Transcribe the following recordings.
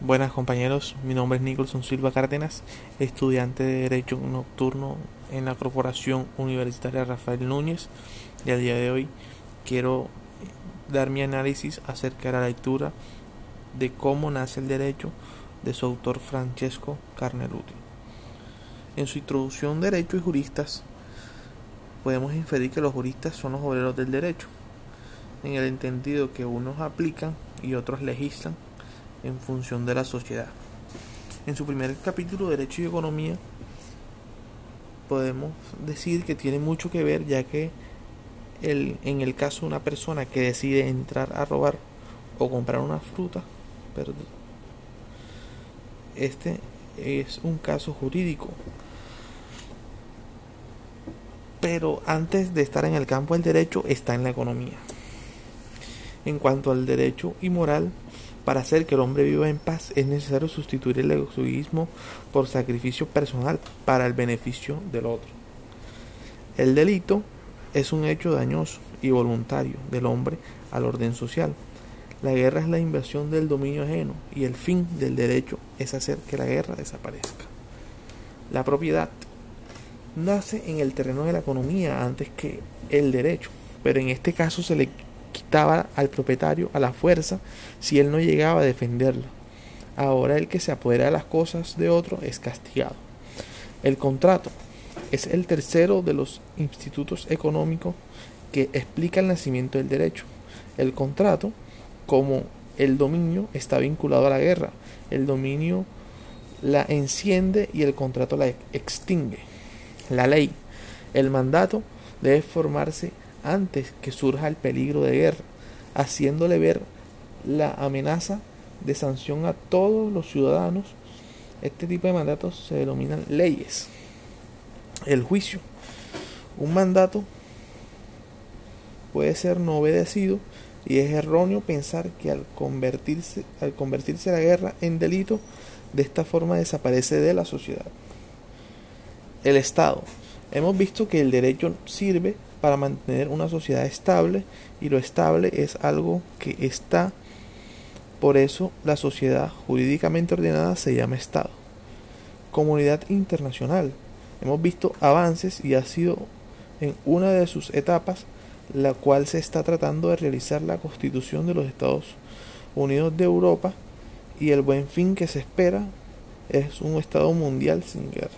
Buenas compañeros, mi nombre es Nicholson Silva Cárdenas, estudiante de Derecho Nocturno en la Corporación Universitaria Rafael Núñez y al día de hoy quiero dar mi análisis acerca de la lectura de cómo nace el derecho de su autor Francesco Carneruti. En su introducción Derecho y Juristas podemos inferir que los juristas son los obreros del derecho, en el entendido que unos aplican y otros legislan en función de la sociedad. En su primer capítulo, Derecho y Economía, podemos decir que tiene mucho que ver ya que el, en el caso de una persona que decide entrar a robar o comprar una fruta, este es un caso jurídico. Pero antes de estar en el campo del derecho está en la economía. En cuanto al derecho y moral, para hacer que el hombre viva en paz es necesario sustituir el egoísmo por sacrificio personal para el beneficio del otro. El delito es un hecho dañoso y voluntario del hombre al orden social. La guerra es la invasión del dominio ajeno y el fin del derecho es hacer que la guerra desaparezca. La propiedad nace en el terreno de la economía antes que el derecho, pero en este caso se le al propietario a la fuerza si él no llegaba a defenderla. Ahora el que se apodera de las cosas de otro es castigado. El contrato es el tercero de los institutos económicos que explica el nacimiento del derecho. El contrato, como el dominio, está vinculado a la guerra. El dominio la enciende y el contrato la extingue. La ley, el mandato debe formarse antes que surja el peligro de guerra, haciéndole ver la amenaza de sanción a todos los ciudadanos. Este tipo de mandatos se denominan leyes. El juicio. Un mandato puede ser no obedecido y es erróneo pensar que al convertirse, al convertirse la guerra en delito, de esta forma desaparece de la sociedad. El Estado. Hemos visto que el derecho sirve para mantener una sociedad estable y lo estable es algo que está. Por eso la sociedad jurídicamente ordenada se llama Estado. Comunidad internacional. Hemos visto avances y ha sido en una de sus etapas la cual se está tratando de realizar la constitución de los Estados Unidos de Europa y el buen fin que se espera es un Estado mundial sin guerra.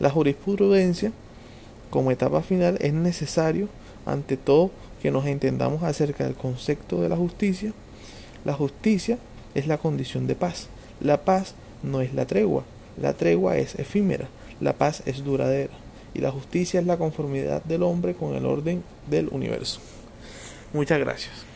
La jurisprudencia como etapa final es necesario, ante todo, que nos entendamos acerca del concepto de la justicia. La justicia es la condición de paz. La paz no es la tregua. La tregua es efímera. La paz es duradera. Y la justicia es la conformidad del hombre con el orden del universo. Muchas gracias.